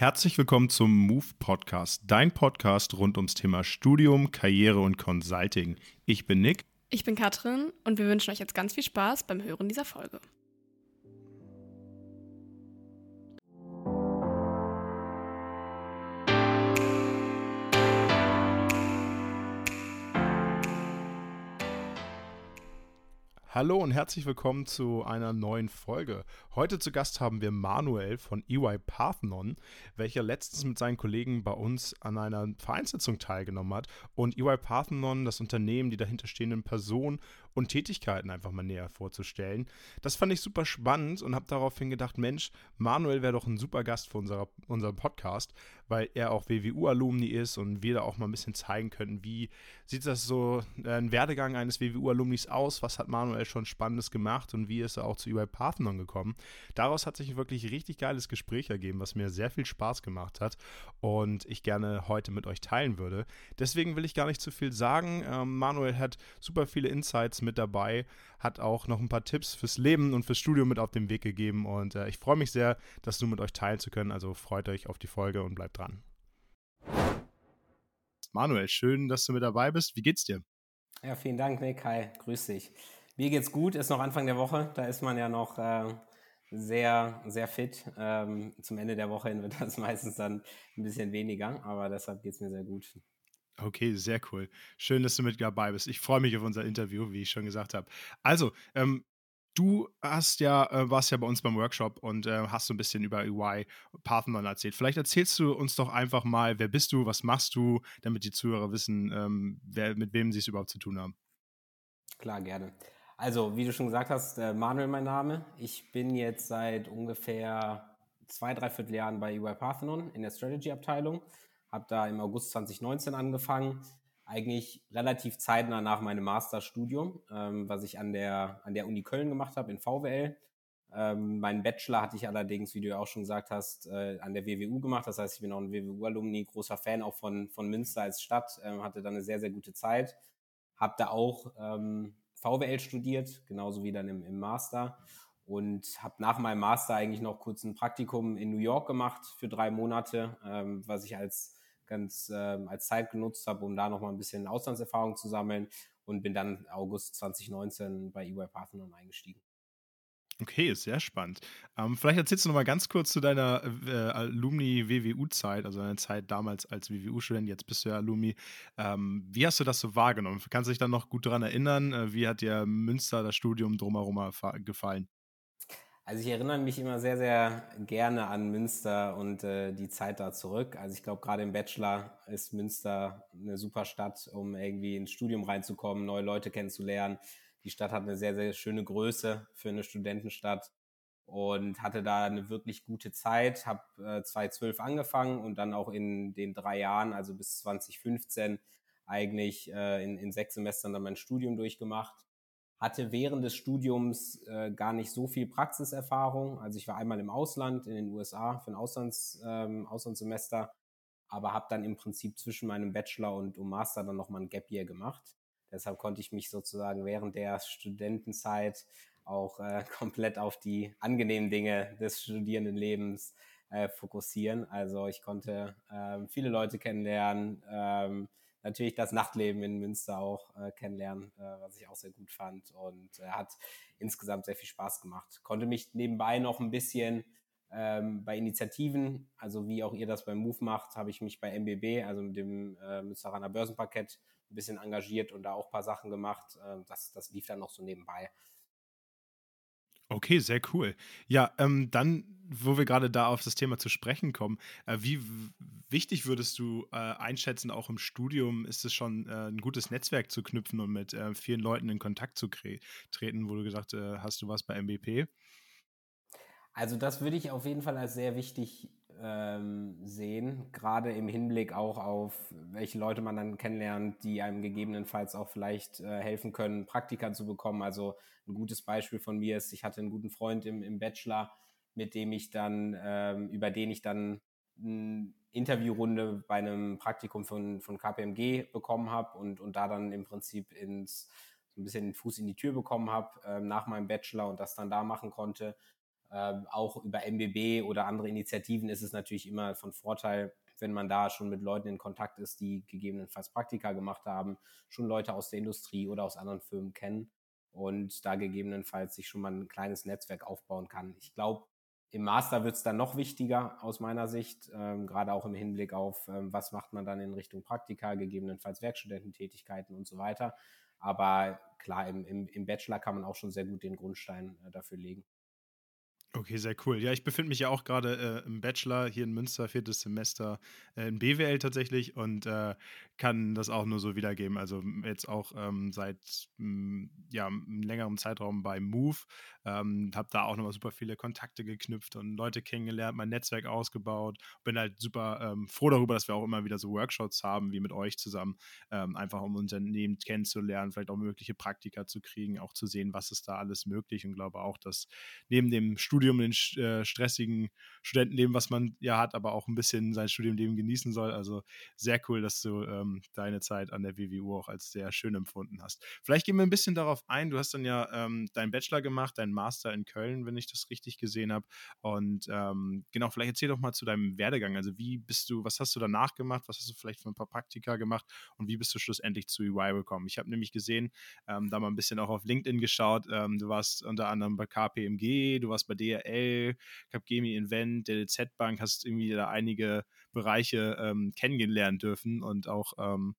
Herzlich willkommen zum Move Podcast, dein Podcast rund ums Thema Studium, Karriere und Consulting. Ich bin Nick. Ich bin Katrin und wir wünschen euch jetzt ganz viel Spaß beim Hören dieser Folge. Hallo und herzlich willkommen zu einer neuen Folge. Heute zu Gast haben wir Manuel von EY Parthenon, welcher letztens mit seinen Kollegen bei uns an einer Vereinssitzung teilgenommen hat und EY Parthenon, das Unternehmen, die dahinterstehenden Personen und Tätigkeiten einfach mal näher vorzustellen. Das fand ich super spannend und habe daraufhin gedacht, Mensch, Manuel wäre doch ein super Gast für unser, unseren Podcast, weil er auch WWU-Alumni ist und wir da auch mal ein bisschen zeigen könnten, wie sieht das so äh, ein Werdegang eines WWU-Alumnis aus, was hat Manuel schon Spannendes gemacht und wie ist er auch zu EY Parthenon gekommen. Daraus hat sich ein wirklich richtig geiles Gespräch ergeben, was mir sehr viel Spaß gemacht hat und ich gerne heute mit euch teilen würde. Deswegen will ich gar nicht zu viel sagen. Ähm, Manuel hat super viele Insights mit dabei, hat auch noch ein paar Tipps fürs Leben und fürs Studium mit auf den Weg gegeben und äh, ich freue mich sehr, das nur mit euch teilen zu können. Also freut euch auf die Folge und bleibt dran. Manuel, schön, dass du mit dabei bist. Wie geht's dir? Ja, vielen Dank, Nick. Hi, grüß dich. Mir geht's gut, ist noch Anfang der Woche, da ist man ja noch äh, sehr, sehr fit. Ähm, zum Ende der Woche hin wird das meistens dann ein bisschen weniger, aber deshalb geht es mir sehr gut. Okay, sehr cool. Schön, dass du mit dabei bist. Ich freue mich auf unser Interview, wie ich schon gesagt habe. Also, ähm, du hast ja, äh, warst ja bei uns beim Workshop und äh, hast so ein bisschen über EY Parthenon erzählt. Vielleicht erzählst du uns doch einfach mal, wer bist du, was machst du, damit die Zuhörer wissen, ähm, wer, mit wem sie es überhaupt zu tun haben. Klar, gerne. Also, wie du schon gesagt hast, äh, Manuel mein Name. Ich bin jetzt seit ungefähr zwei, dreiviertel Jahren bei EY Parthenon in der Strategy-Abteilung habe da im August 2019 angefangen, eigentlich relativ zeitnah nach meinem Masterstudium, ähm, was ich an der, an der Uni Köln gemacht habe in VWL. Ähm, meinen Bachelor hatte ich allerdings, wie du ja auch schon gesagt hast, äh, an der WWU gemacht. Das heißt, ich bin auch ein WWU-Alumni, großer Fan auch von, von Münster als Stadt, ähm, hatte dann eine sehr, sehr gute Zeit. Habe da auch ähm, VWL studiert, genauso wie dann im, im Master und habe nach meinem Master eigentlich noch kurz ein Praktikum in New York gemacht für drei Monate, ähm, was ich als ganz ähm, als Zeit genutzt habe, um da nochmal ein bisschen Auslandserfahrung zu sammeln und bin dann August 2019 bei EY Parthenon eingestiegen. Okay, sehr spannend. Ähm, vielleicht erzählst du noch mal ganz kurz zu deiner äh, Alumni-WWU-Zeit, also deiner Zeit damals als WWU-Student, jetzt bist du ja Alumni. Ähm, wie hast du das so wahrgenommen? Kannst du dich dann noch gut daran erinnern? Äh, wie hat dir Münster das Studium drumherum gefallen? Also ich erinnere mich immer sehr, sehr gerne an Münster und äh, die Zeit da zurück. Also ich glaube, gerade im Bachelor ist Münster eine super Stadt, um irgendwie ins Studium reinzukommen, neue Leute kennenzulernen. Die Stadt hat eine sehr, sehr schöne Größe für eine Studentenstadt und hatte da eine wirklich gute Zeit. Habe äh, 2012 angefangen und dann auch in den drei Jahren, also bis 2015, eigentlich äh, in, in sechs Semestern dann mein Studium durchgemacht hatte während des Studiums äh, gar nicht so viel Praxiserfahrung. Also ich war einmal im Ausland, in den USA für ein Auslands, ähm, Auslandssemester, aber habe dann im Prinzip zwischen meinem Bachelor und, Master dann nochmal ein Gap Year gemacht. Deshalb konnte ich mich sozusagen während der Studentenzeit auch äh, komplett auf die angenehmen Dinge des Studierendenlebens äh, fokussieren. Also ich konnte äh, viele Leute kennenlernen, ähm, natürlich das Nachtleben in Münster auch äh, kennenlernen, äh, was ich auch sehr gut fand und äh, hat insgesamt sehr viel Spaß gemacht. Konnte mich nebenbei noch ein bisschen ähm, bei Initiativen, also wie auch ihr das beim Move macht, habe ich mich bei MBB, also mit dem äh, Münsteraner Börsenparkett, ein bisschen engagiert und da auch ein paar Sachen gemacht. Äh, das, das lief dann noch so nebenbei. Okay, sehr cool. Ja, ähm, dann, wo wir gerade da auf das Thema zu sprechen kommen, äh, wie wichtig würdest du äh, einschätzen, auch im Studium ist es schon äh, ein gutes Netzwerk zu knüpfen und mit äh, vielen Leuten in Kontakt zu treten, wo du gesagt äh, hast, du warst bei MBP? Also das würde ich auf jeden Fall als sehr wichtig ähm, sehen, gerade im Hinblick auch auf welche Leute man dann kennenlernt, die einem gegebenenfalls auch vielleicht äh, helfen können, Praktika zu bekommen. Also ein gutes Beispiel von mir ist, ich hatte einen guten Freund im, im Bachelor, mit dem ich dann, ähm, über den ich dann Interviewrunde bei einem Praktikum von, von KPMG bekommen habe und, und da dann im Prinzip ins, so ein bisschen den Fuß in die Tür bekommen habe äh, nach meinem Bachelor und das dann da machen konnte. Ähm, auch über MBB oder andere Initiativen ist es natürlich immer von Vorteil, wenn man da schon mit Leuten in Kontakt ist, die gegebenenfalls Praktika gemacht haben, schon Leute aus der Industrie oder aus anderen Firmen kennen und da gegebenenfalls sich schon mal ein kleines Netzwerk aufbauen kann. Ich glaube, im Master wird es dann noch wichtiger aus meiner Sicht, ähm, gerade auch im Hinblick auf, ähm, was macht man dann in Richtung Praktika, gegebenenfalls Werkstudententätigkeiten und so weiter. Aber klar, im, im, im Bachelor kann man auch schon sehr gut den Grundstein äh, dafür legen. Okay, sehr cool. Ja, ich befinde mich ja auch gerade äh, im Bachelor hier in Münster, viertes Semester äh, in BWL tatsächlich und äh, kann das auch nur so wiedergeben. Also jetzt auch ähm, seit mh, ja, einem längeren Zeitraum bei Move. Ähm, habe da auch nochmal super viele Kontakte geknüpft und Leute kennengelernt, mein Netzwerk ausgebaut. Bin halt super ähm, froh darüber, dass wir auch immer wieder so Workshops haben, wie mit euch zusammen, ähm, einfach um Unternehmen kennenzulernen, vielleicht auch mögliche Praktika zu kriegen, auch zu sehen, was ist da alles möglich und glaube auch, dass neben dem Studium Studium, den äh, stressigen Studentenleben, was man ja hat, aber auch ein bisschen sein Studiumleben genießen soll. Also sehr cool, dass du ähm, deine Zeit an der WWU auch als sehr schön empfunden hast. Vielleicht gehen wir ein bisschen darauf ein. Du hast dann ja ähm, deinen Bachelor gemacht, deinen Master in Köln, wenn ich das richtig gesehen habe. Und ähm, genau, vielleicht erzähl doch mal zu deinem Werdegang. Also wie bist du, was hast du danach gemacht? Was hast du vielleicht für ein paar Praktika gemacht? Und wie bist du schlussendlich zu EY gekommen? Ich habe nämlich gesehen, ähm, da mal ein bisschen auch auf LinkedIn geschaut. Ähm, du warst unter anderem bei KPMG, du warst bei DR DRL, Capgemini Invent, der DZ Bank, hast irgendwie da einige Bereiche ähm, kennengelernen dürfen und auch ähm,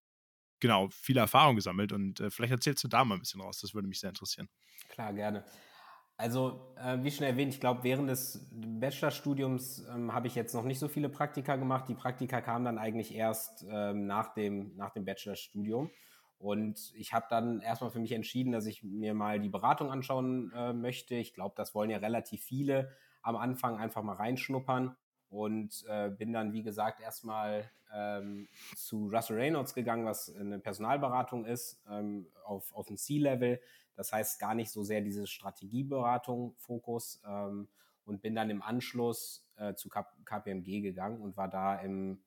genau viele Erfahrungen gesammelt. Und äh, vielleicht erzählst du da mal ein bisschen raus, das würde mich sehr interessieren. Klar, gerne. Also, äh, wie schon erwähnt, ich glaube, während des Bachelorstudiums ähm, habe ich jetzt noch nicht so viele Praktika gemacht. Die Praktika kamen dann eigentlich erst ähm, nach, dem, nach dem Bachelorstudium. Und ich habe dann erstmal für mich entschieden, dass ich mir mal die Beratung anschauen äh, möchte. Ich glaube, das wollen ja relativ viele am Anfang einfach mal reinschnuppern. Und äh, bin dann, wie gesagt, erstmal ähm, zu Russell Reynolds gegangen, was eine Personalberatung ist, ähm, auf, auf dem C-Level. Das heißt gar nicht so sehr diese Strategieberatung Fokus. Ähm, und bin dann im Anschluss äh, zu KPMG gegangen und war da im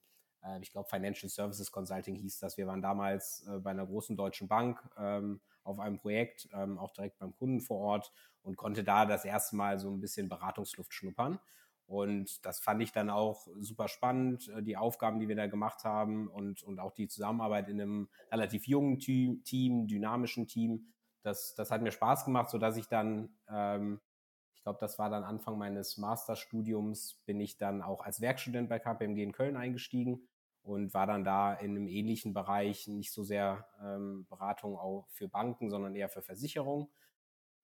äh, ich glaube Financial Services Consulting hieß das. Wir waren damals äh, bei einer großen deutschen Bank ähm, auf einem Projekt, ähm, auch direkt beim Kunden vor Ort und konnte da das erste Mal so ein bisschen Beratungsluft schnuppern. Und das fand ich dann auch super spannend, äh, die Aufgaben, die wir da gemacht haben und, und auch die Zusammenarbeit in einem relativ jungen Team, dynamischen Team. Das, das hat mir Spaß gemacht, sodass ich dann, ähm, ich glaube, das war dann Anfang meines Masterstudiums, bin ich dann auch als Werkstudent bei KPMG in Köln eingestiegen und war dann da in einem ähnlichen Bereich, nicht so sehr ähm, Beratung auch für Banken, sondern eher für Versicherungen.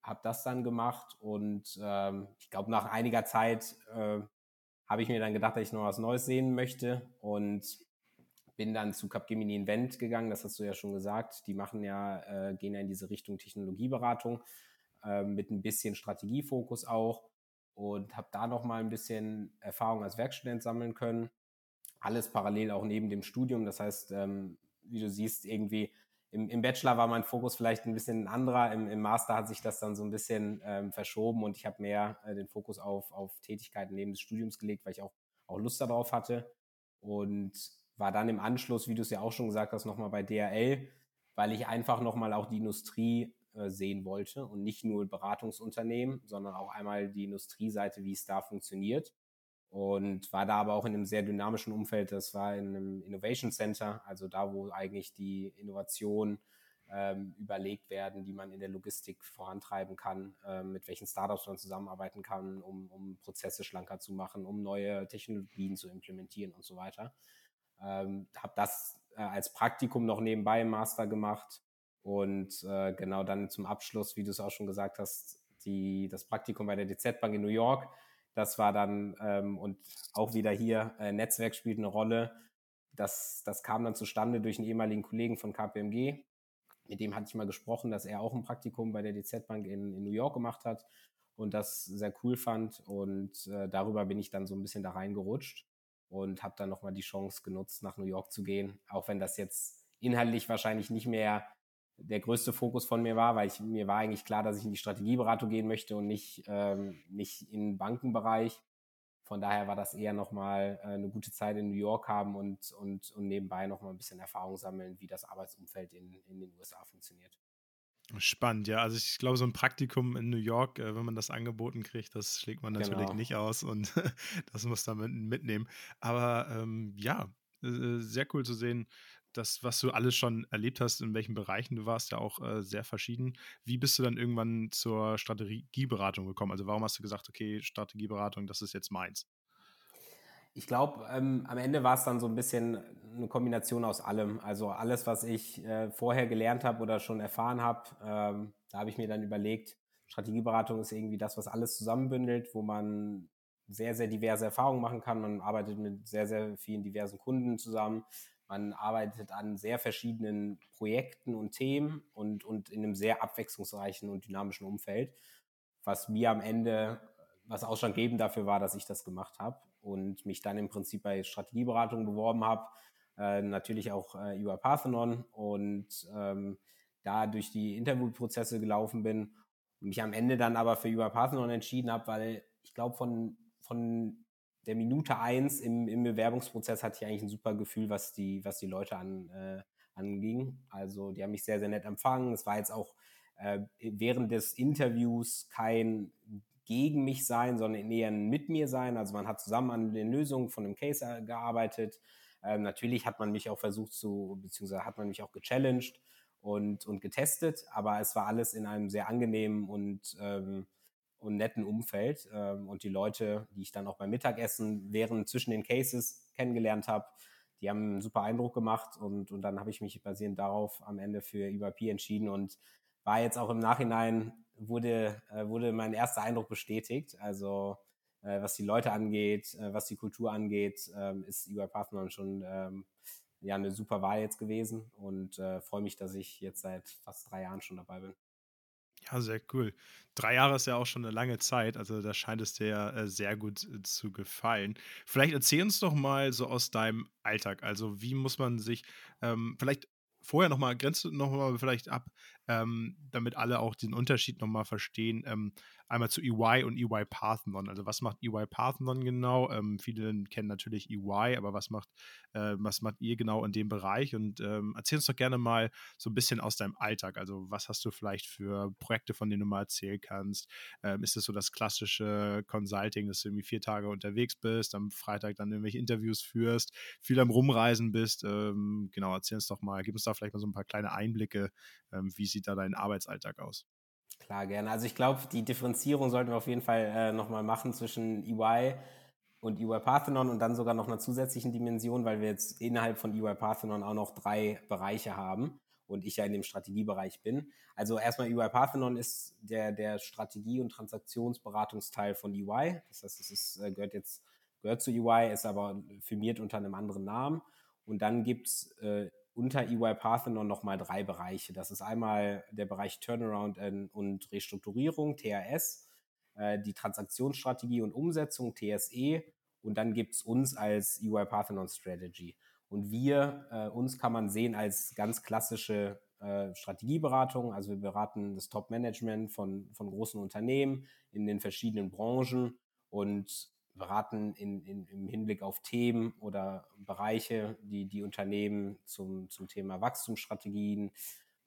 Habe das dann gemacht und ähm, ich glaube, nach einiger Zeit äh, habe ich mir dann gedacht, dass ich noch was Neues sehen möchte und bin dann zu Capgemini Invent gegangen, das hast du ja schon gesagt. Die machen ja, äh, gehen ja in diese Richtung Technologieberatung äh, mit ein bisschen Strategiefokus auch und habe da noch mal ein bisschen Erfahrung als Werkstudent sammeln können alles parallel auch neben dem Studium. Das heißt, ähm, wie du siehst, irgendwie im, im, Bachelor war mein Fokus vielleicht ein bisschen ein anderer. Im, im Master hat sich das dann so ein bisschen ähm, verschoben und ich habe mehr äh, den Fokus auf, auf Tätigkeiten neben des Studiums gelegt, weil ich auch, auch Lust darauf hatte. Und war dann im Anschluss, wie du es ja auch schon gesagt hast, nochmal bei DRL, weil ich einfach nochmal auch die Industrie äh, sehen wollte und nicht nur Beratungsunternehmen, sondern auch einmal die Industrieseite, wie es da funktioniert und war da aber auch in einem sehr dynamischen Umfeld. Das war in einem Innovation Center, also da, wo eigentlich die Innovationen ähm, überlegt werden, die man in der Logistik vorantreiben kann, äh, mit welchen Startups man zusammenarbeiten kann, um, um Prozesse schlanker zu machen, um neue Technologien zu implementieren und so weiter. Ähm, habe das äh, als Praktikum noch nebenbei im Master gemacht und äh, genau dann zum Abschluss, wie du es auch schon gesagt hast, die, das Praktikum bei der DZ Bank in New York das war dann, ähm, und auch wieder hier, äh, Netzwerk spielt eine Rolle. Das, das kam dann zustande durch einen ehemaligen Kollegen von KPMG. Mit dem hatte ich mal gesprochen, dass er auch ein Praktikum bei der DZ Bank in, in New York gemacht hat und das sehr cool fand. Und äh, darüber bin ich dann so ein bisschen da reingerutscht und habe dann nochmal die Chance genutzt, nach New York zu gehen. Auch wenn das jetzt inhaltlich wahrscheinlich nicht mehr der größte Fokus von mir war, weil ich, mir war eigentlich klar, dass ich in die Strategieberatung gehen möchte und nicht, ähm, nicht in den Bankenbereich. Von daher war das eher nochmal äh, eine gute Zeit in New York haben und, und, und nebenbei nochmal ein bisschen Erfahrung sammeln, wie das Arbeitsumfeld in, in den USA funktioniert. Spannend, ja. Also ich glaube, so ein Praktikum in New York, äh, wenn man das angeboten kriegt, das schlägt man natürlich genau. nicht aus und das muss man mitnehmen. Aber ähm, ja, äh, sehr cool zu sehen, das, was du alles schon erlebt hast, in welchen Bereichen du warst, ja auch äh, sehr verschieden. Wie bist du dann irgendwann zur Strategieberatung gekommen? Also warum hast du gesagt, okay, Strategieberatung, das ist jetzt meins? Ich glaube, ähm, am Ende war es dann so ein bisschen eine Kombination aus allem. Also alles, was ich äh, vorher gelernt habe oder schon erfahren habe, ähm, da habe ich mir dann überlegt, Strategieberatung ist irgendwie das, was alles zusammenbündelt, wo man sehr, sehr diverse Erfahrungen machen kann. Man arbeitet mit sehr, sehr vielen diversen Kunden zusammen. Man arbeitet an sehr verschiedenen Projekten und Themen und, und in einem sehr abwechslungsreichen und dynamischen Umfeld, was mir am Ende, was ausschlaggebend dafür war, dass ich das gemacht habe und mich dann im Prinzip bei Strategieberatung beworben habe, äh, natürlich auch äh, über Parthenon und ähm, da durch die Interviewprozesse gelaufen bin und mich am Ende dann aber für über Parthenon entschieden habe, weil ich glaube, von, von der Minute eins im, im Bewerbungsprozess hatte ich eigentlich ein super Gefühl, was die, was die Leute an, äh, anging. Also die haben mich sehr, sehr nett empfangen. Es war jetzt auch äh, während des Interviews kein gegen mich sein, sondern eher mit mir sein. Also man hat zusammen an den Lösungen von dem Case äh, gearbeitet. Ähm, natürlich hat man mich auch versucht zu, beziehungsweise hat man mich auch gechallenged und, und getestet, aber es war alles in einem sehr angenehmen und ähm, und netten Umfeld. Ähm, und die Leute, die ich dann auch beim Mittagessen während zwischen den Cases kennengelernt habe, die haben einen super Eindruck gemacht und, und dann habe ich mich basierend darauf am Ende für EYP entschieden und war jetzt auch im Nachhinein, wurde, äh, wurde mein erster Eindruck bestätigt. Also äh, was die Leute angeht, äh, was die Kultur angeht, ähm, ist EY Parthenon schon ähm, ja, eine super Wahl jetzt gewesen und äh, freue mich, dass ich jetzt seit fast drei Jahren schon dabei bin. Ja, sehr cool. Drei Jahre ist ja auch schon eine lange Zeit, also da scheint es dir ja äh, sehr gut äh, zu gefallen. Vielleicht erzähl uns doch mal so aus deinem Alltag. Also, wie muss man sich, ähm, vielleicht vorher nochmal, grenzt nochmal vielleicht ab, ähm, damit alle auch den Unterschied nochmal verstehen. Ähm, einmal zu EY und EY Parthenon. Also was macht EY Parthenon genau? Ähm, viele kennen natürlich EY, aber was macht, äh, was macht ihr genau in dem Bereich? Und ähm, erzähl uns doch gerne mal so ein bisschen aus deinem Alltag. Also was hast du vielleicht für Projekte, von denen du mal erzählen kannst? Ähm, ist es so das klassische Consulting, dass du irgendwie vier Tage unterwegs bist, am Freitag dann irgendwelche Interviews führst, viel am Rumreisen bist? Ähm, genau, erzähl uns doch mal, gib uns da vielleicht mal so ein paar kleine Einblicke, wie sieht da dein Arbeitsalltag aus? Klar, gerne. Also ich glaube, die Differenzierung sollten wir auf jeden Fall äh, nochmal machen zwischen EY und EY Parthenon und dann sogar noch einer zusätzlichen Dimension, weil wir jetzt innerhalb von EY Parthenon auch noch drei Bereiche haben und ich ja in dem Strategiebereich bin. Also erstmal EY Parthenon ist der, der Strategie- und Transaktionsberatungsteil von EY. Das heißt, es ist, äh, gehört jetzt gehört zu EY, ist aber firmiert unter einem anderen Namen. Und dann gibt es äh, unter EY Parthenon nochmal drei Bereiche. Das ist einmal der Bereich Turnaround und Restrukturierung, TRS, äh, die Transaktionsstrategie und Umsetzung, TSE, und dann gibt es uns als EY Parthenon Strategy. Und wir, äh, uns kann man sehen als ganz klassische äh, Strategieberatung. Also wir beraten das Top-Management von, von großen Unternehmen in den verschiedenen Branchen und beraten in, in, im Hinblick auf Themen oder Bereiche, die die Unternehmen zum, zum Thema Wachstumsstrategien,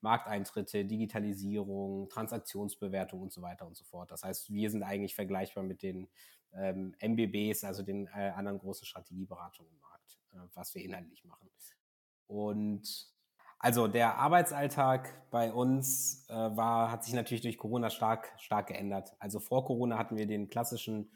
Markteintritte, Digitalisierung, Transaktionsbewertung und so weiter und so fort. Das heißt, wir sind eigentlich vergleichbar mit den ähm, MBBs, also den äh, anderen großen Strategieberatungen im Markt, äh, was wir inhaltlich machen. Und also der Arbeitsalltag bei uns äh, war, hat sich natürlich durch Corona stark, stark geändert. Also vor Corona hatten wir den klassischen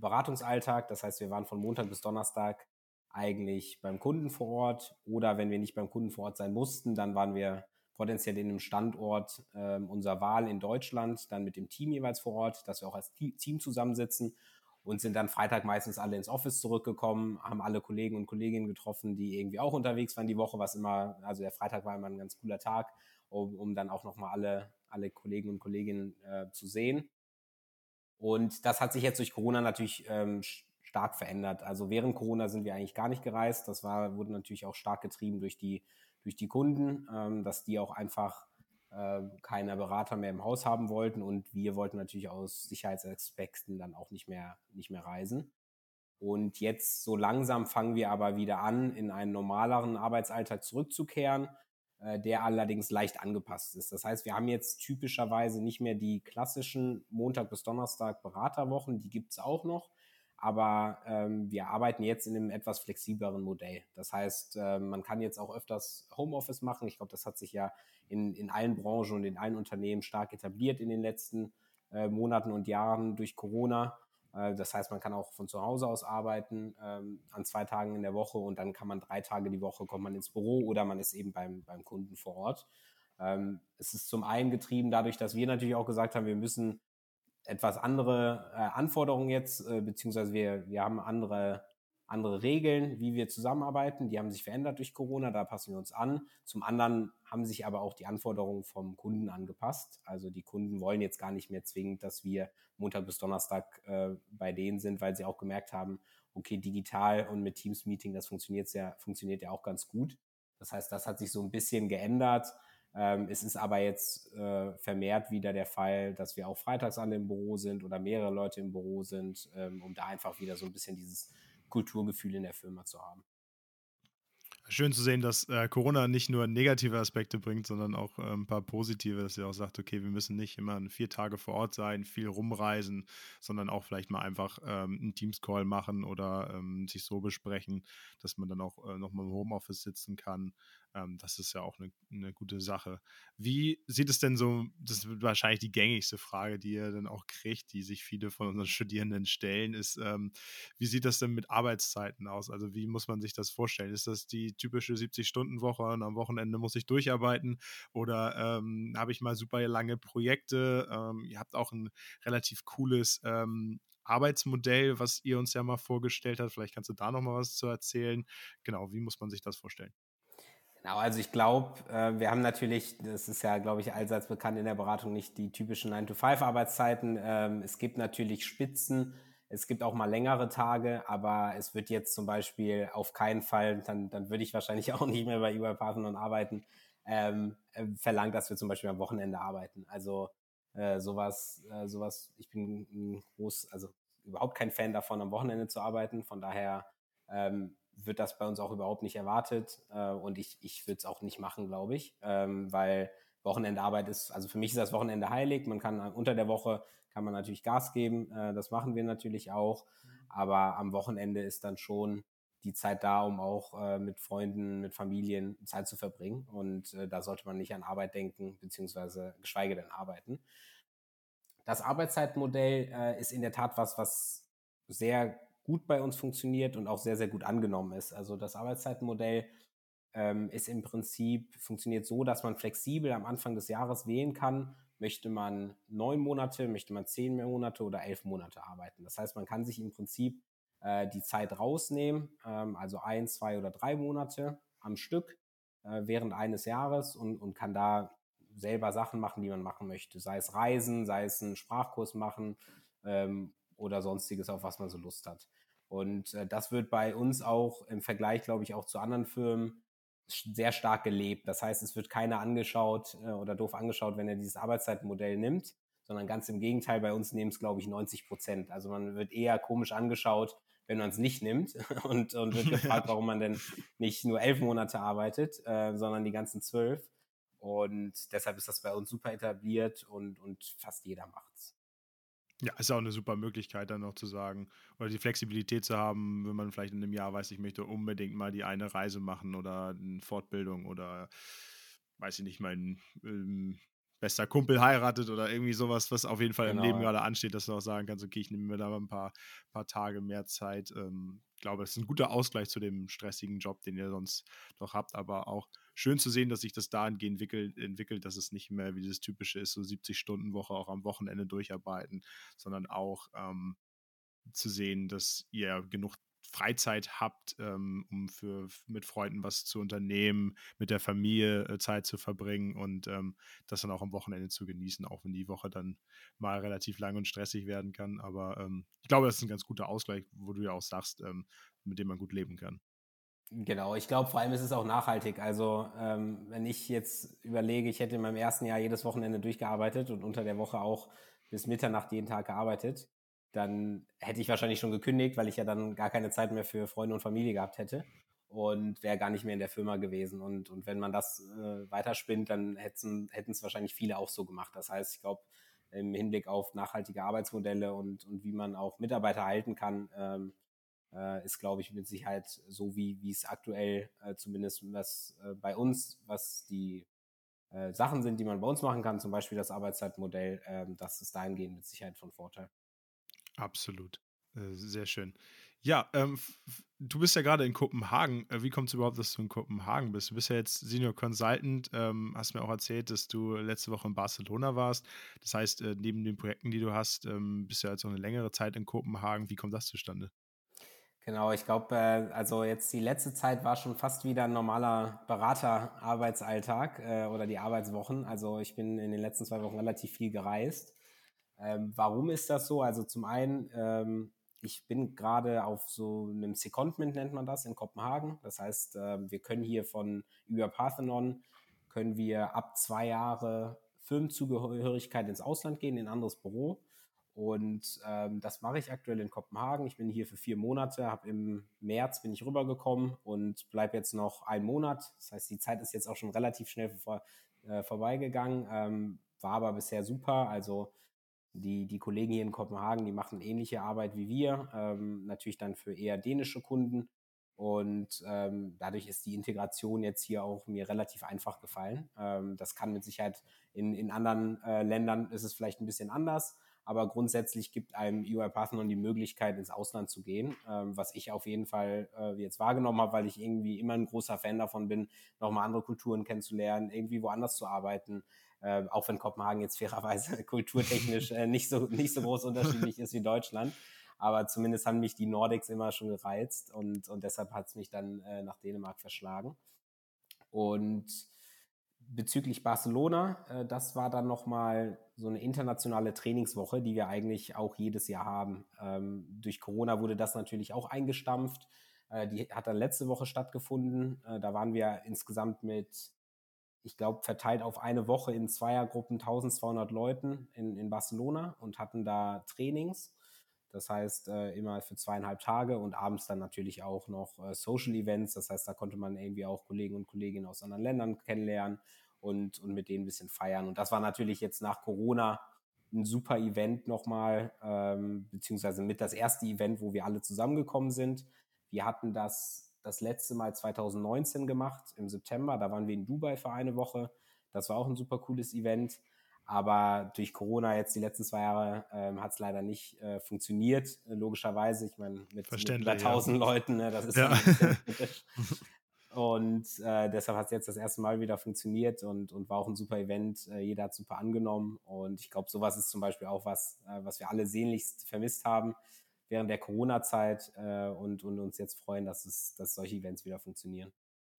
Beratungsalltag. Das heißt, wir waren von Montag bis Donnerstag eigentlich beim Kunden vor Ort oder wenn wir nicht beim Kunden vor Ort sein mussten, dann waren wir potenziell in einem Standort äh, unserer Wahl in Deutschland, dann mit dem Team jeweils vor Ort, dass wir auch als Team zusammensitzen und sind dann Freitag meistens alle ins Office zurückgekommen, haben alle Kollegen und Kolleginnen getroffen, die irgendwie auch unterwegs waren die Woche, was immer, also der Freitag war immer ein ganz cooler Tag, um, um dann auch nochmal alle, alle Kollegen und Kolleginnen äh, zu sehen. Und das hat sich jetzt durch Corona natürlich ähm, stark verändert. Also während Corona sind wir eigentlich gar nicht gereist. Das war, wurde natürlich auch stark getrieben durch die, durch die Kunden, ähm, dass die auch einfach äh, keine Berater mehr im Haus haben wollten und wir wollten natürlich aus Sicherheitsaspekten dann auch nicht mehr, nicht mehr reisen. Und jetzt so langsam fangen wir aber wieder an, in einen normaleren Arbeitsalltag zurückzukehren, der allerdings leicht angepasst ist. Das heißt, wir haben jetzt typischerweise nicht mehr die klassischen Montag bis Donnerstag Beraterwochen, die gibt es auch noch. Aber ähm, wir arbeiten jetzt in einem etwas flexibleren Modell. Das heißt, äh, man kann jetzt auch öfters Homeoffice machen. Ich glaube, das hat sich ja in, in allen Branchen und in allen Unternehmen stark etabliert in den letzten äh, Monaten und Jahren durch Corona. Äh, das heißt, man kann auch von zu Hause aus arbeiten ähm, an zwei Tagen in der Woche und dann kann man drei Tage die Woche kommt man ins Büro oder man ist eben beim, beim Kunden vor Ort. Ähm, es ist zum einen getrieben dadurch, dass wir natürlich auch gesagt haben, wir müssen etwas andere äh, Anforderungen jetzt, äh, beziehungsweise wir, wir haben andere andere Regeln, wie wir zusammenarbeiten. Die haben sich verändert durch Corona, da passen wir uns an. Zum anderen haben sich aber auch die Anforderungen vom Kunden angepasst. Also die Kunden wollen jetzt gar nicht mehr zwingend, dass wir Montag bis Donnerstag äh, bei denen sind, weil sie auch gemerkt haben, okay, digital und mit Teams-Meeting, das funktioniert ja, funktioniert ja auch ganz gut. Das heißt, das hat sich so ein bisschen geändert. Ähm, es ist aber jetzt äh, vermehrt wieder der Fall, dass wir auch freitags alle im Büro sind oder mehrere Leute im Büro sind, ähm, um da einfach wieder so ein bisschen dieses Kulturgefühl in der Firma zu haben. Schön zu sehen, dass äh, Corona nicht nur negative Aspekte bringt, sondern auch äh, ein paar positive, dass ihr auch sagt, okay, wir müssen nicht immer vier Tage vor Ort sein, viel rumreisen, sondern auch vielleicht mal einfach ähm, einen Teams-Call machen oder ähm, sich so besprechen, dass man dann auch äh, nochmal im Homeoffice sitzen kann. Ähm, das ist ja auch eine, eine, gute Sache. Wie sieht es denn so, das ist wahrscheinlich die gängigste Frage, die ihr dann auch kriegt, die sich viele von unseren Studierenden stellen, ist, ähm, wie sieht das denn mit Arbeitszeiten aus? Also wie muss man sich das vorstellen? Ist das die typische 70-Stunden-Woche und am Wochenende muss ich durcharbeiten oder ähm, habe ich mal super lange Projekte? Ähm, ihr habt auch ein relativ cooles ähm, Arbeitsmodell, was ihr uns ja mal vorgestellt habt. Vielleicht kannst du da noch mal was zu erzählen. Genau, wie muss man sich das vorstellen? Genau, also ich glaube, äh, wir haben natürlich, das ist ja, glaube ich, allseits bekannt in der Beratung, nicht die typischen 9-to-5-Arbeitszeiten. Ähm, es gibt natürlich Spitzen, es gibt auch mal längere Tage, aber es wird jetzt zum Beispiel auf keinen Fall, dann, dann würde ich wahrscheinlich auch nicht mehr bei eBay Partnern arbeiten, ähm, äh, verlangt, dass wir zum Beispiel am Wochenende arbeiten. Also äh, sowas, äh, sowas, ich bin ein groß, also überhaupt kein Fan davon, am Wochenende zu arbeiten. Von daher ähm, wird das bei uns auch überhaupt nicht erwartet. Äh, und ich, ich würde es auch nicht machen, glaube ich, ähm, weil Wochenendarbeit ist, also für mich ist das Wochenende heilig. Man kann unter der Woche kann man natürlich Gas geben, äh, das machen wir natürlich auch, aber am Wochenende ist dann schon die Zeit da, um auch äh, mit Freunden, mit Familien Zeit zu verbringen. Und äh, da sollte man nicht an Arbeit denken, beziehungsweise geschweige denn arbeiten. Das Arbeitszeitmodell äh, ist in der Tat was, was sehr gut bei uns funktioniert und auch sehr, sehr gut angenommen ist. Also das Arbeitszeitmodell ähm, ist im Prinzip, funktioniert so, dass man flexibel am Anfang des Jahres wählen kann, möchte man neun Monate, möchte man zehn Monate oder elf Monate arbeiten. Das heißt, man kann sich im Prinzip äh, die Zeit rausnehmen, ähm, also ein, zwei oder drei Monate am Stück äh, während eines Jahres und, und kann da selber Sachen machen, die man machen möchte. Sei es Reisen, sei es einen Sprachkurs machen ähm, oder sonstiges, auf was man so Lust hat. Und äh, das wird bei uns auch im Vergleich, glaube ich, auch zu anderen Firmen sehr stark gelebt. Das heißt, es wird keiner angeschaut äh, oder doof angeschaut, wenn er dieses Arbeitszeitmodell nimmt, sondern ganz im Gegenteil, bei uns nehmen es, glaube ich, 90 Prozent. Also man wird eher komisch angeschaut, wenn man es nicht nimmt und, und wird gefragt, warum man denn nicht nur elf Monate arbeitet, äh, sondern die ganzen zwölf. Und deshalb ist das bei uns super etabliert und, und fast jeder macht es. Ja, ist auch eine super Möglichkeit, dann noch zu sagen, oder die Flexibilität zu haben, wenn man vielleicht in einem Jahr weiß, ich möchte unbedingt mal die eine Reise machen oder eine Fortbildung oder weiß ich nicht, mein ähm, bester Kumpel heiratet oder irgendwie sowas, was auf jeden Fall genau. im Leben gerade ansteht, dass du auch sagen kannst, okay, ich nehme mir da mal ein paar, paar Tage mehr Zeit. Ähm, ich glaube, es ist ein guter Ausgleich zu dem stressigen Job, den ihr sonst doch habt, aber auch schön zu sehen, dass sich das dahingehend entwickelt, entwickelt, dass es nicht mehr wie das typische ist, so 70-Stunden-Woche auch am Wochenende durcharbeiten, sondern auch ähm, zu sehen, dass ihr genug Freizeit habt, ähm, um für mit Freunden was zu unternehmen, mit der Familie äh, Zeit zu verbringen und ähm, das dann auch am Wochenende zu genießen, auch wenn die Woche dann mal relativ lang und stressig werden kann. Aber ähm, ich glaube, das ist ein ganz guter Ausgleich, wo du ja auch sagst, ähm, mit dem man gut leben kann. Genau, ich glaube, vor allem ist es auch nachhaltig. Also, ähm, wenn ich jetzt überlege, ich hätte in meinem ersten Jahr jedes Wochenende durchgearbeitet und unter der Woche auch bis Mitternacht jeden Tag gearbeitet, dann hätte ich wahrscheinlich schon gekündigt, weil ich ja dann gar keine Zeit mehr für Freunde und Familie gehabt hätte und wäre gar nicht mehr in der Firma gewesen. Und, und wenn man das äh, weiterspinnt, dann hätten es wahrscheinlich viele auch so gemacht. Das heißt, ich glaube, im Hinblick auf nachhaltige Arbeitsmodelle und, und wie man auch Mitarbeiter halten kann, ähm, äh, ist, glaube ich, mit Sicherheit so, wie, es aktuell äh, zumindest was äh, bei uns, was die äh, Sachen sind, die man bei uns machen kann, zum Beispiel das Arbeitszeitmodell, ähm, das ist dahingehend mit Sicherheit von Vorteil. Absolut. Äh, sehr schön. Ja, ähm, du bist ja gerade in Kopenhagen. Äh, wie kommt es überhaupt, dass du in Kopenhagen bist? Du bist ja jetzt Senior Consultant, ähm, hast mir auch erzählt, dass du letzte Woche in Barcelona warst. Das heißt, äh, neben den Projekten, die du hast, ähm, bist du ja jetzt auch eine längere Zeit in Kopenhagen. Wie kommt das zustande? Genau, ich glaube, äh, also jetzt die letzte Zeit war schon fast wieder ein normaler Beraterarbeitsalltag äh, oder die Arbeitswochen. Also ich bin in den letzten zwei Wochen relativ viel gereist. Ähm, warum ist das so? Also zum einen, ähm, ich bin gerade auf so einem Secondment, nennt man das, in Kopenhagen. Das heißt, äh, wir können hier von über Parthenon, können wir ab zwei Jahre Firmenzugehörigkeit ins Ausland gehen, in ein anderes Büro. Und ähm, das mache ich aktuell in Kopenhagen. Ich bin hier für vier Monate, habe im März bin ich rübergekommen und bleibe jetzt noch einen Monat. Das heißt, die Zeit ist jetzt auch schon relativ schnell vor, äh, vorbeigegangen. Ähm, war aber bisher super. Also die, die Kollegen hier in Kopenhagen, die machen ähnliche Arbeit wie wir, ähm, natürlich dann für eher dänische Kunden. Und ähm, dadurch ist die Integration jetzt hier auch mir relativ einfach gefallen. Ähm, das kann mit Sicherheit in, in anderen äh, Ländern ist es vielleicht ein bisschen anders aber grundsätzlich gibt einem UI Parthenon die Möglichkeit, ins Ausland zu gehen, ähm, was ich auf jeden Fall äh, jetzt wahrgenommen habe, weil ich irgendwie immer ein großer Fan davon bin, nochmal andere Kulturen kennenzulernen, irgendwie woanders zu arbeiten. Äh, auch wenn Kopenhagen jetzt fairerweise kulturtechnisch äh, nicht, so, nicht so groß unterschiedlich ist wie Deutschland. Aber zumindest haben mich die Nordics immer schon gereizt und, und deshalb hat es mich dann äh, nach Dänemark verschlagen. Und bezüglich Barcelona, äh, das war dann nochmal so eine internationale Trainingswoche, die wir eigentlich auch jedes Jahr haben. Ähm, durch Corona wurde das natürlich auch eingestampft. Äh, die hat dann letzte Woche stattgefunden. Äh, da waren wir insgesamt mit, ich glaube, verteilt auf eine Woche in Zweiergruppen 1200 Leuten in, in Barcelona und hatten da Trainings. Das heißt, äh, immer für zweieinhalb Tage und abends dann natürlich auch noch äh, Social Events. Das heißt, da konnte man irgendwie auch Kollegen und Kolleginnen aus anderen Ländern kennenlernen und, und mit denen ein bisschen feiern. Und das war natürlich jetzt nach Corona ein super Event nochmal, ähm, beziehungsweise mit das erste Event, wo wir alle zusammengekommen sind. Wir hatten das das letzte Mal 2019 gemacht, im September. Da waren wir in Dubai für eine Woche. Das war auch ein super cooles Event. Aber durch Corona jetzt die letzten zwei Jahre ähm, hat es leider nicht äh, funktioniert, äh, logischerweise. Ich meine, mit, über 1000 ja. Leuten, ne, das ist ja. Und äh, deshalb hat es jetzt das erste Mal wieder funktioniert und, und war auch ein super Event. Äh, jeder hat super angenommen. Und ich glaube, sowas ist zum Beispiel auch was, äh, was wir alle sehnlichst vermisst haben während der Corona-Zeit äh, und, und uns jetzt freuen, dass, es, dass solche Events wieder funktionieren.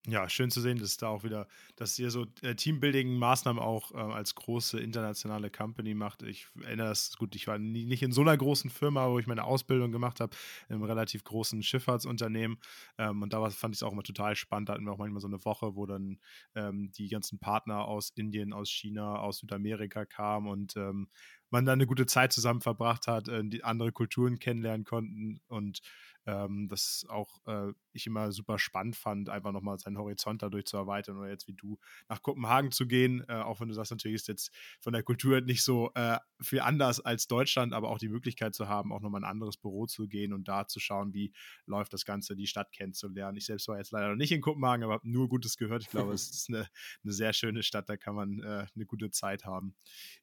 Ja, schön zu sehen, dass da auch wieder, dass ihr so äh, Teambuilding-Maßnahmen auch äh, als große internationale Company macht. Ich erinnere das gut, ich war nie, nicht in so einer großen Firma, wo ich meine Ausbildung gemacht habe, in einem relativ großen Schifffahrtsunternehmen. Ähm, und da war, fand ich es auch immer total spannend. Da hatten wir auch manchmal so eine Woche, wo dann ähm, die ganzen Partner aus Indien, aus China, aus Südamerika kamen und ähm, man dann eine gute Zeit zusammen verbracht hat, äh, die andere Kulturen kennenlernen konnten und ähm, das auch äh, ich immer super spannend fand, einfach nochmal seinen Horizont dadurch zu erweitern oder jetzt wie du nach Kopenhagen zu gehen, äh, auch wenn du sagst, natürlich ist jetzt von der Kultur nicht so äh, viel anders als Deutschland, aber auch die Möglichkeit zu haben, auch nochmal ein anderes Büro zu gehen und da zu schauen, wie läuft das Ganze, die Stadt kennenzulernen. Ich selbst war jetzt leider noch nicht in Kopenhagen, aber habe nur Gutes gehört. Ich glaube, es ist eine, eine sehr schöne Stadt, da kann man äh, eine gute Zeit haben.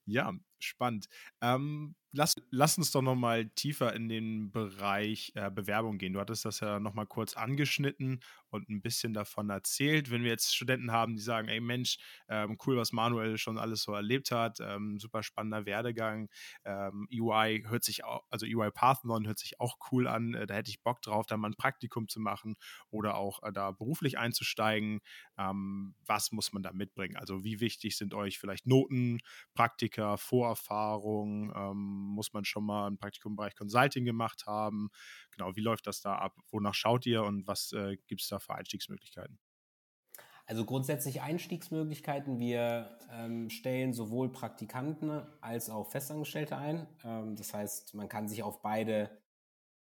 Ja, spannend. Ähm, lass, lass uns doch nochmal tiefer in den Bereich äh, Bewerbung gehen. Du hattest das ja nochmal kurz angeschnitten und ein bisschen davon erzählt. Wenn wir jetzt Studenten haben, die sagen, ey Mensch, ähm, cool, was Manuel schon alles so erlebt hat, ähm, super spannender Werdegang, ähm, EY hört sich auch, also EY Parthenon hört sich auch cool an, äh, da hätte ich Bock drauf, da mal ein Praktikum zu machen oder auch äh, da beruflich einzusteigen. Ähm, was muss man da mitbringen? Also wie wichtig sind euch vielleicht Noten, Praktika, Vorerfahrung? Muss man schon mal ein Praktikum im Bereich Consulting gemacht haben? Genau, wie läuft das da ab? Wonach schaut ihr und was äh, gibt es da für Einstiegsmöglichkeiten? Also grundsätzlich Einstiegsmöglichkeiten. Wir ähm, stellen sowohl Praktikanten als auch Festangestellte ein. Ähm, das heißt, man kann sich auf beide,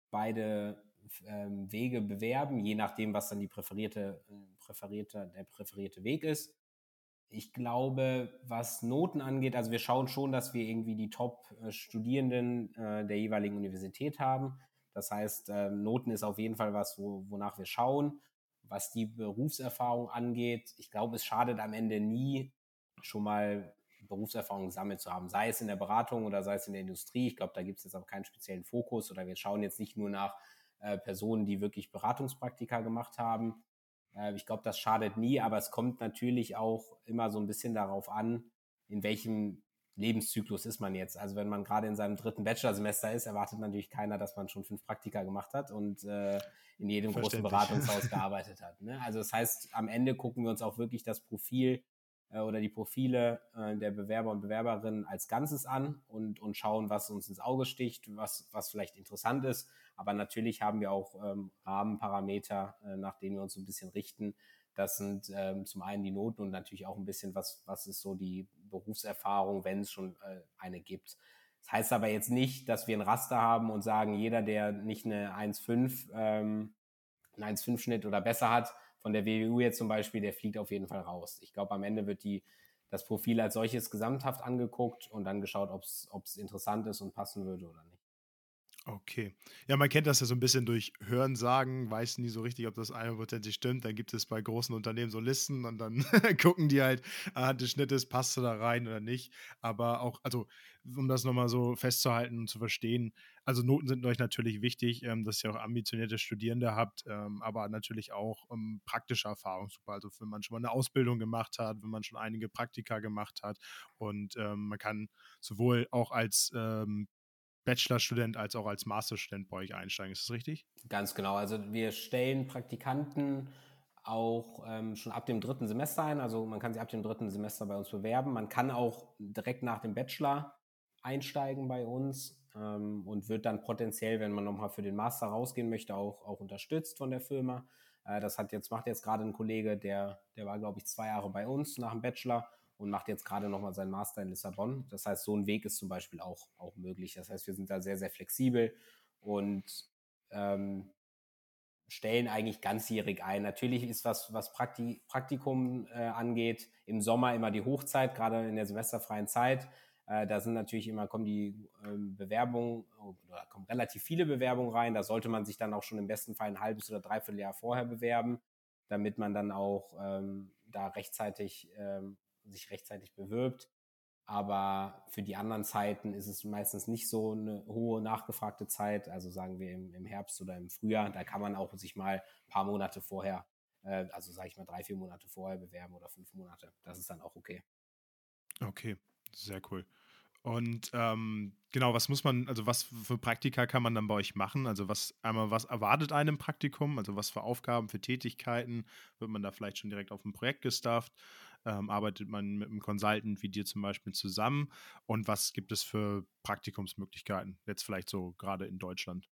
beide ähm, Wege bewerben, je nachdem, was dann die präferierte, äh, präferierte, der präferierte Weg ist. Ich glaube, was Noten angeht, also wir schauen schon, dass wir irgendwie die Top-Studierenden äh, der jeweiligen Universität haben. Das heißt, ähm, Noten ist auf jeden Fall was, wo, wonach wir schauen. Was die Berufserfahrung angeht, ich glaube, es schadet am Ende nie, schon mal Berufserfahrung gesammelt zu haben, sei es in der Beratung oder sei es in der Industrie. Ich glaube, da gibt es jetzt auch keinen speziellen Fokus oder wir schauen jetzt nicht nur nach äh, Personen, die wirklich Beratungspraktika gemacht haben. Äh, ich glaube, das schadet nie, aber es kommt natürlich auch immer so ein bisschen darauf an, in welchem Lebenszyklus ist man jetzt. Also wenn man gerade in seinem dritten Bachelorsemester ist, erwartet natürlich keiner, dass man schon fünf Praktika gemacht hat und äh, in jedem großen Beratungshaus gearbeitet hat. Ne? Also das heißt, am Ende gucken wir uns auch wirklich das Profil oder die Profile äh, der Bewerber und Bewerberinnen als Ganzes an und, und schauen, was uns ins Auge sticht, was, was vielleicht interessant ist. Aber natürlich haben wir auch ähm, Rahmenparameter, äh, nach denen wir uns ein bisschen richten. Das sind ähm, zum einen die Noten und natürlich auch ein bisschen, was, was ist so die Berufserfahrung, wenn es schon äh, eine gibt. Das heißt aber jetzt nicht, dass wir ein Raster haben und sagen, jeder, der nicht eine 1,5, ähm, einen 1,5-Schnitt oder besser hat, von der WWU jetzt zum Beispiel, der fliegt auf jeden Fall raus. Ich glaube, am Ende wird die, das Profil als solches gesamthaft angeguckt und dann geschaut, ob es interessant ist und passen würde oder nicht. Okay. Ja, man kennt das ja so ein bisschen durch Hörensagen, weiß nie so richtig, ob das einprozentig stimmt. Dann gibt es bei großen Unternehmen so Listen und dann gucken die halt anhand des Schnittes, passt du da rein oder nicht. Aber auch, also, um das nochmal so festzuhalten und zu verstehen, also Noten sind euch natürlich wichtig, ähm, dass ihr auch ambitionierte Studierende habt, ähm, aber natürlich auch ähm, praktische Erfahrung super. Also wenn man schon mal eine Ausbildung gemacht hat, wenn man schon einige Praktika gemacht hat und ähm, man kann sowohl auch als ähm, Bachelorstudent als auch als Masterstudent bei euch einsteigen. Ist das richtig? Ganz genau. Also wir stellen Praktikanten auch ähm, schon ab dem dritten Semester ein. Also man kann sich ab dem dritten Semester bei uns bewerben. Man kann auch direkt nach dem Bachelor einsteigen bei uns ähm, und wird dann potenziell, wenn man nochmal für den Master rausgehen möchte, auch, auch unterstützt von der Firma. Äh, das hat jetzt, macht jetzt gerade ein Kollege, der, der war, glaube ich, zwei Jahre bei uns nach dem Bachelor und macht jetzt gerade nochmal seinen Master in Lissabon. Das heißt, so ein Weg ist zum Beispiel auch, auch möglich. Das heißt, wir sind da sehr, sehr flexibel und ähm, stellen eigentlich ganzjährig ein. Natürlich ist was, was Prakti Praktikum äh, angeht, im Sommer immer die Hochzeit, gerade in der semesterfreien Zeit. Äh, da sind natürlich immer, kommen die ähm, Bewerbungen oder kommen relativ viele Bewerbungen rein. Da sollte man sich dann auch schon im besten Fall ein halbes oder dreiviertel Jahr vorher bewerben, damit man dann auch ähm, da rechtzeitig ähm, sich rechtzeitig bewirbt. Aber für die anderen Zeiten ist es meistens nicht so eine hohe nachgefragte Zeit. Also sagen wir im, im Herbst oder im Frühjahr, da kann man auch sich mal ein paar Monate vorher, äh, also sage ich mal drei, vier Monate vorher bewerben oder fünf Monate. Das ist dann auch okay. Okay, sehr cool. Und ähm, genau, was muss man, also was für Praktika kann man dann bei euch machen? Also was einmal, was erwartet einem Praktikum? Also was für Aufgaben, für Tätigkeiten? Wird man da vielleicht schon direkt auf ein Projekt gestafft? Ähm, arbeitet man mit einem Consultant wie dir zum Beispiel zusammen und was gibt es für Praktikumsmöglichkeiten, jetzt vielleicht so gerade in Deutschland?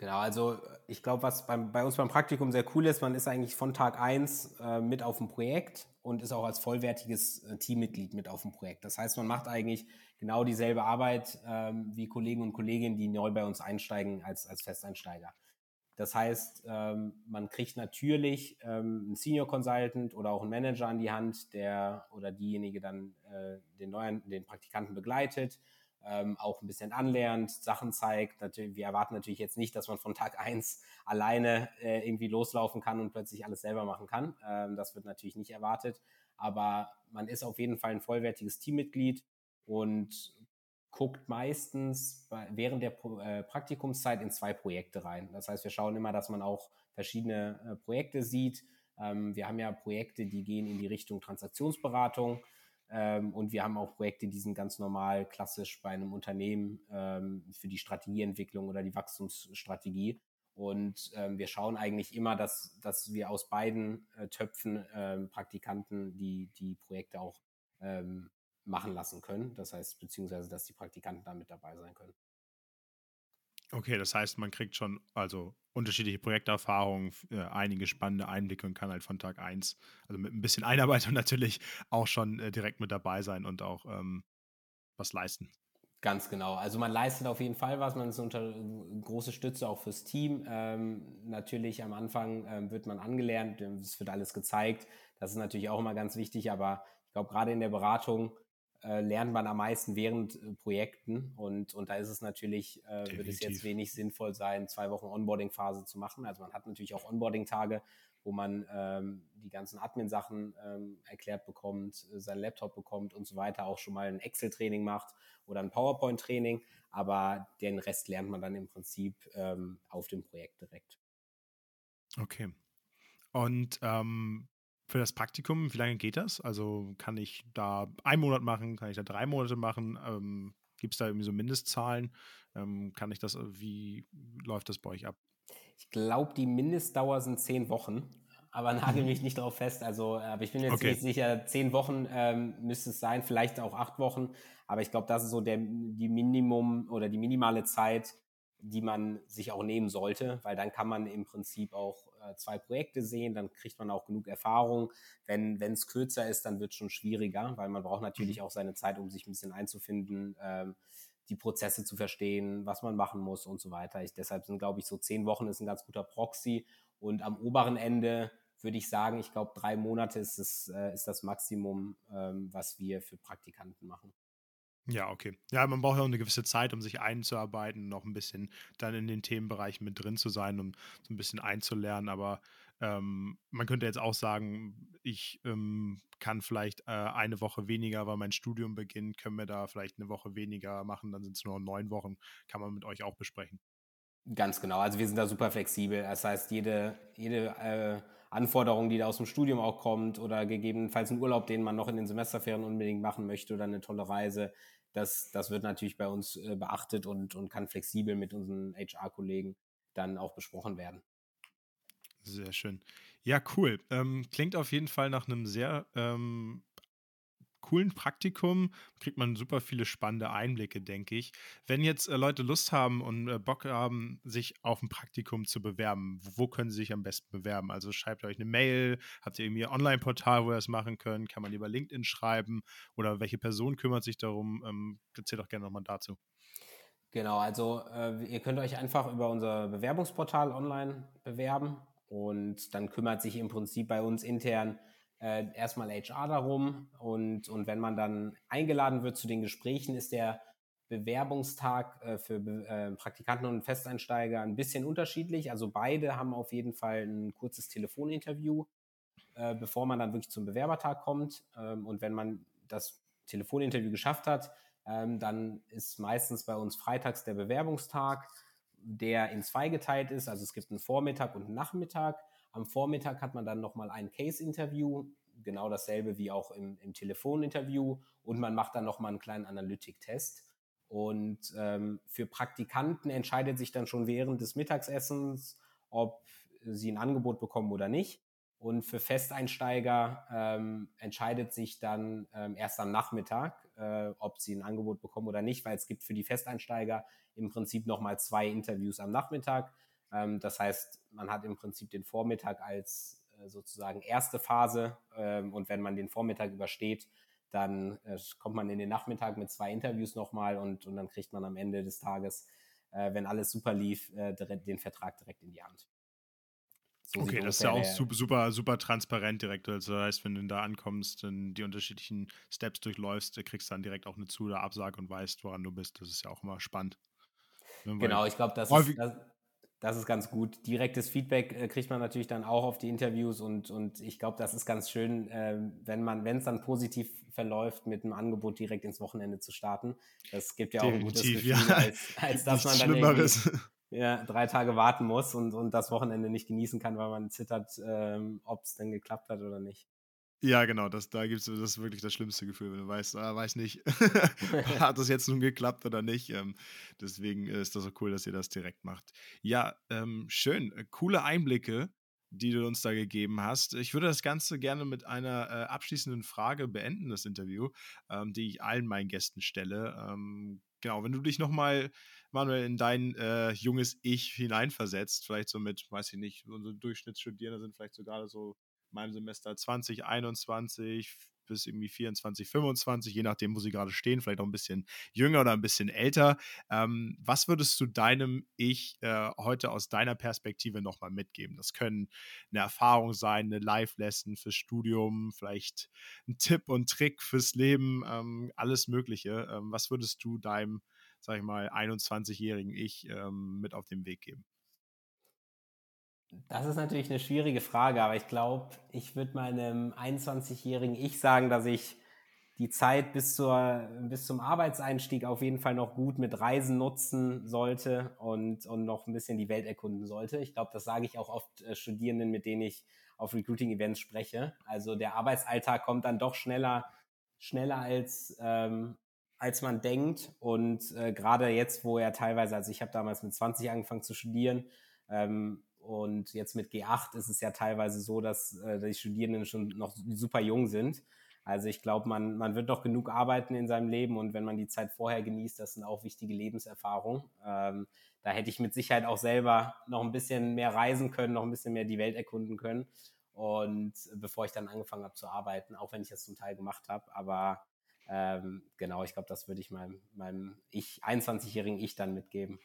Genau, also ich glaube, was beim, bei uns beim Praktikum sehr cool ist, man ist eigentlich von Tag 1 äh, mit auf dem Projekt und ist auch als vollwertiges äh, Teammitglied mit auf dem Projekt. Das heißt, man macht eigentlich genau dieselbe Arbeit ähm, wie Kollegen und Kolleginnen, die neu bei uns einsteigen als, als Festeinsteiger. Das heißt, ähm, man kriegt natürlich ähm, einen Senior Consultant oder auch einen Manager an die Hand, der oder diejenige dann äh, den neuen, den Praktikanten begleitet, ähm, auch ein bisschen anlernt, Sachen zeigt. Natürlich, wir erwarten natürlich jetzt nicht, dass man von Tag 1 alleine äh, irgendwie loslaufen kann und plötzlich alles selber machen kann. Ähm, das wird natürlich nicht erwartet. Aber man ist auf jeden Fall ein vollwertiges Teammitglied und guckt meistens während der äh, Praktikumszeit in zwei Projekte rein. Das heißt, wir schauen immer, dass man auch verschiedene äh, Projekte sieht. Ähm, wir haben ja Projekte, die gehen in die Richtung Transaktionsberatung. Ähm, und wir haben auch Projekte, die sind ganz normal klassisch bei einem Unternehmen ähm, für die Strategieentwicklung oder die Wachstumsstrategie. Und wir schauen eigentlich immer, dass, dass wir aus beiden äh, Töpfen Praktikanten die, die Projekte auch machen lassen können. Das heißt, beziehungsweise, dass die Praktikanten da mit dabei sein können. Okay, das heißt, man kriegt schon also unterschiedliche Projekterfahrungen, äh, einige spannende Einblicke und kann halt von Tag 1, also mit ein bisschen Einarbeitung natürlich auch schon äh, direkt mit dabei sein und auch ähm, was leisten. Ganz genau. Also man leistet auf jeden Fall was, man ist unter große Stütze auch fürs Team. Ähm, natürlich am Anfang ähm, wird man angelernt, es wird alles gezeigt. Das ist natürlich auch immer ganz wichtig, aber ich glaube, gerade in der Beratung äh, lernt man am meisten während äh, Projekten und, und da ist es natürlich, äh, wird es jetzt wenig sinnvoll sein, zwei Wochen Onboarding-Phase zu machen. Also man hat natürlich auch Onboarding-Tage, wo man ähm, die ganzen Admin-Sachen ähm, erklärt bekommt, äh, seinen Laptop bekommt und so weiter, auch schon mal ein Excel-Training macht oder ein PowerPoint-Training, aber den Rest lernt man dann im Prinzip ähm, auf dem Projekt direkt. Okay. Und ähm, für das Praktikum, wie lange geht das? Also kann ich da einen Monat machen, kann ich da drei Monate machen? Ähm, Gibt es da irgendwie so Mindestzahlen? Ähm, kann ich das, wie läuft das bei euch ab? Ich glaube, die Mindestdauer sind zehn Wochen, aber nagel mich nicht darauf fest. Also, aber ich bin jetzt okay. nicht sicher, zehn Wochen ähm, müsste es sein, vielleicht auch acht Wochen. Aber ich glaube, das ist so der, die Minimum oder die minimale Zeit, die man sich auch nehmen sollte, weil dann kann man im Prinzip auch äh, zwei Projekte sehen, dann kriegt man auch genug Erfahrung. Wenn es kürzer ist, dann wird es schon schwieriger, weil man braucht natürlich mhm. auch seine Zeit, um sich ein bisschen einzufinden, ähm, die Prozesse zu verstehen, was man machen muss und so weiter. Ich, deshalb sind, glaube ich, so zehn Wochen ist ein ganz guter Proxy. Und am oberen Ende würde ich sagen, ich glaube, drei Monate ist, es, äh, ist das Maximum, ähm, was wir für Praktikanten machen. Ja, okay. Ja, man braucht ja auch eine gewisse Zeit, um sich einzuarbeiten, noch ein bisschen dann in den Themenbereichen mit drin zu sein, um so ein bisschen einzulernen. Aber ähm, man könnte jetzt auch sagen, ich ähm, kann vielleicht äh, eine Woche weniger, weil mein Studium beginnt, können wir da vielleicht eine Woche weniger machen, dann sind es nur neun Wochen, kann man mit euch auch besprechen. Ganz genau. Also wir sind da super flexibel. Das heißt, jede, jede äh, Anforderung, die da aus dem Studium auch kommt oder gegebenenfalls ein Urlaub, den man noch in den Semesterferien unbedingt machen möchte oder eine tolle Reise, das, das wird natürlich bei uns äh, beachtet und, und kann flexibel mit unseren HR-Kollegen dann auch besprochen werden. Sehr schön. Ja, cool. Ähm, klingt auf jeden Fall nach einem sehr ähm, coolen Praktikum kriegt man super viele spannende Einblicke, denke ich. Wenn jetzt äh, Leute Lust haben und äh, Bock haben, sich auf ein Praktikum zu bewerben, wo, wo, können sie sich am besten bewerben? Also schreibt euch eine Mail, habt ihr irgendwie ein Online-Portal, wo ihr das machen könnt? Kann man über LinkedIn schreiben? Oder welche Person kümmert sich darum? Ähm, erzähl doch gerne nochmal dazu. Genau, also äh, ihr könnt euch einfach über unser Bewerbungsportal online bewerben und dann kümmert sich im Prinzip bei uns intern äh, erstmal HR darum und, und wenn man dann eingeladen wird zu den Gesprächen, ist der Bewerbungstag äh, für äh, Praktikanten und Festeinsteiger ein bisschen unterschiedlich. Also beide haben auf jeden Fall ein kurzes Telefoninterview, äh, bevor man dann wirklich zum Bewerbertag kommt. Ähm, und wenn man das Telefoninterview geschafft hat, ähm, dann ist meistens bei uns freitags der Bewerbungstag, der in zwei geteilt ist. Also es gibt einen Vormittag und einen Nachmittag. Am Vormittag hat man dann nochmal ein Case-Interview, genau dasselbe wie auch im, im Telefoninterview und man macht dann nochmal einen kleinen Analytik-Test. Und ähm, für Praktikanten entscheidet sich dann schon während des Mittagsessens, ob sie ein Angebot bekommen oder nicht. Und für Festeinsteiger ähm, entscheidet sich dann ähm, erst am Nachmittag, äh, ob sie ein Angebot bekommen oder nicht, weil es gibt für die Festeinsteiger im Prinzip nochmal zwei Interviews am Nachmittag. Ähm, das heißt, man hat im Prinzip den Vormittag als äh, sozusagen erste Phase ähm, und wenn man den Vormittag übersteht, dann äh, kommt man in den Nachmittag mit zwei Interviews nochmal und, und dann kriegt man am Ende des Tages, äh, wenn alles super lief, den Vertrag direkt in die Hand. So okay, das ist ja auch super, super, super transparent direkt. Also das heißt, wenn du da ankommst und die unterschiedlichen Steps durchläufst, kriegst du dann direkt auch eine Zu- oder Absage und weißt, woran du bist. Das ist ja auch immer spannend. Genau, ich glaube, das, ist, das, das ist ganz gut. Direktes Feedback äh, kriegt man natürlich dann auch auf die Interviews und, und ich glaube, das ist ganz schön, äh, wenn man, wenn es dann positiv verläuft, mit einem Angebot direkt ins Wochenende zu starten. Das gibt ja auch ein gutes Gefühl, ja. als, als dass man dann irgendwie ja, drei Tage warten muss und, und das Wochenende nicht genießen kann, weil man zittert, ähm, ob es denn geklappt hat oder nicht. Ja, genau, das, da gibt es das ist wirklich das schlimmste Gefühl, wenn du weißt, ah, weiß nicht, hat das jetzt nun geklappt oder nicht. Ähm, deswegen ist das so cool, dass ihr das direkt macht. Ja, ähm, schön, äh, coole Einblicke. die du uns da gegeben hast. Ich würde das Ganze gerne mit einer äh, abschließenden Frage beenden, das Interview, ähm, die ich allen meinen Gästen stelle. Ähm, genau, wenn du dich nochmal, Manuel, in dein äh, junges Ich hineinversetzt, vielleicht so mit, weiß ich nicht, unsere Durchschnittsstudierende sind vielleicht sogar so in meinem Semester 2021, bis irgendwie 24, 25, je nachdem, wo sie gerade stehen, vielleicht auch ein bisschen jünger oder ein bisschen älter. Ähm, was würdest du deinem Ich äh, heute aus deiner Perspektive nochmal mitgeben? Das können eine Erfahrung sein, eine Live-Lesson fürs Studium, vielleicht ein Tipp und Trick fürs Leben, ähm, alles Mögliche. Ähm, was würdest du deinem, sag ich mal, 21-jährigen Ich ähm, mit auf den Weg geben? Das ist natürlich eine schwierige Frage, aber ich glaube, ich würde meinem 21-jährigen Ich sagen, dass ich die Zeit bis, zur, bis zum Arbeitseinstieg auf jeden Fall noch gut mit Reisen nutzen sollte und, und noch ein bisschen die Welt erkunden sollte. Ich glaube, das sage ich auch oft äh, Studierenden, mit denen ich auf Recruiting-Events spreche. Also der Arbeitsalltag kommt dann doch schneller, schneller als, ähm, als man denkt. Und äh, gerade jetzt, wo er teilweise, also ich habe damals mit 20 angefangen zu studieren, ähm, und jetzt mit G8 ist es ja teilweise so, dass äh, die Studierenden schon noch super jung sind. Also ich glaube, man, man wird doch genug arbeiten in seinem Leben und wenn man die Zeit vorher genießt, das sind auch wichtige Lebenserfahrungen. Ähm, da hätte ich mit Sicherheit auch selber noch ein bisschen mehr reisen können, noch ein bisschen mehr die Welt erkunden können. Und bevor ich dann angefangen habe zu arbeiten, auch wenn ich das zum Teil gemacht habe, aber ähm, genau, ich glaube, das würde ich meinem, meinem ich, 21-jährigen Ich dann mitgeben.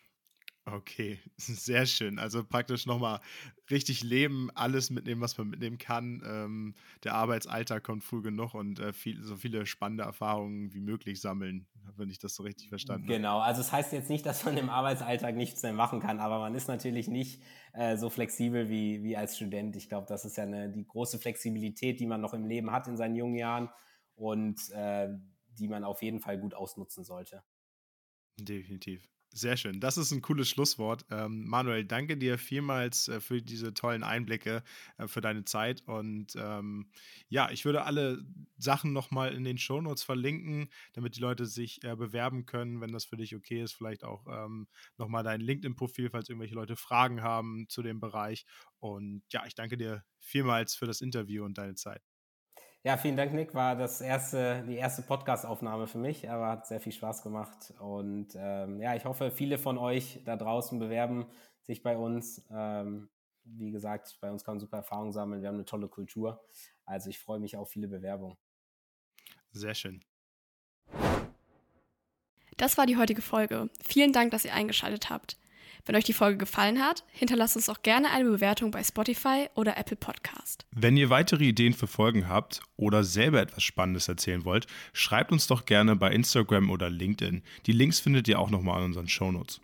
Okay, sehr schön. Also praktisch nochmal richtig leben, alles mitnehmen, was man mitnehmen kann. Ähm, der Arbeitsalltag kommt früh genug und äh, viel, so viele spannende Erfahrungen wie möglich sammeln, wenn ich das so richtig verstanden genau. habe. Genau, also es das heißt jetzt nicht, dass man im Arbeitsalltag nichts mehr machen kann, aber man ist natürlich nicht äh, so flexibel wie, wie als Student. Ich glaube, das ist ja eine, die große Flexibilität, die man noch im Leben hat in seinen jungen Jahren und äh, die man auf jeden Fall gut ausnutzen sollte. Definitiv. Sehr schön. Das ist ein cooles Schlusswort. Ähm, Manuel, danke dir vielmals äh, für diese tollen Einblicke, äh, für deine Zeit. Und ähm, ja, ich würde alle Sachen nochmal in den Shownotes verlinken, damit die Leute sich äh, bewerben können, wenn das für dich okay ist. Vielleicht auch ähm, nochmal dein LinkedIn-Profil, falls irgendwelche Leute Fragen haben zu dem Bereich. Und ja, ich danke dir vielmals für das Interview und deine Zeit. Ja, vielen Dank, Nick. War das erste, die erste Podcast-Aufnahme für mich, aber hat sehr viel Spaß gemacht. Und ähm, ja, ich hoffe, viele von euch da draußen bewerben sich bei uns. Ähm, wie gesagt, bei uns kann man super Erfahrungen sammeln. Wir haben eine tolle Kultur. Also ich freue mich auf viele Bewerbungen. Sehr schön. Das war die heutige Folge. Vielen Dank, dass ihr eingeschaltet habt. Wenn euch die Folge gefallen hat, hinterlasst uns auch gerne eine Bewertung bei Spotify oder Apple Podcast. Wenn ihr weitere Ideen für Folgen habt oder selber etwas Spannendes erzählen wollt, schreibt uns doch gerne bei Instagram oder LinkedIn. Die Links findet ihr auch nochmal in unseren Shownotes.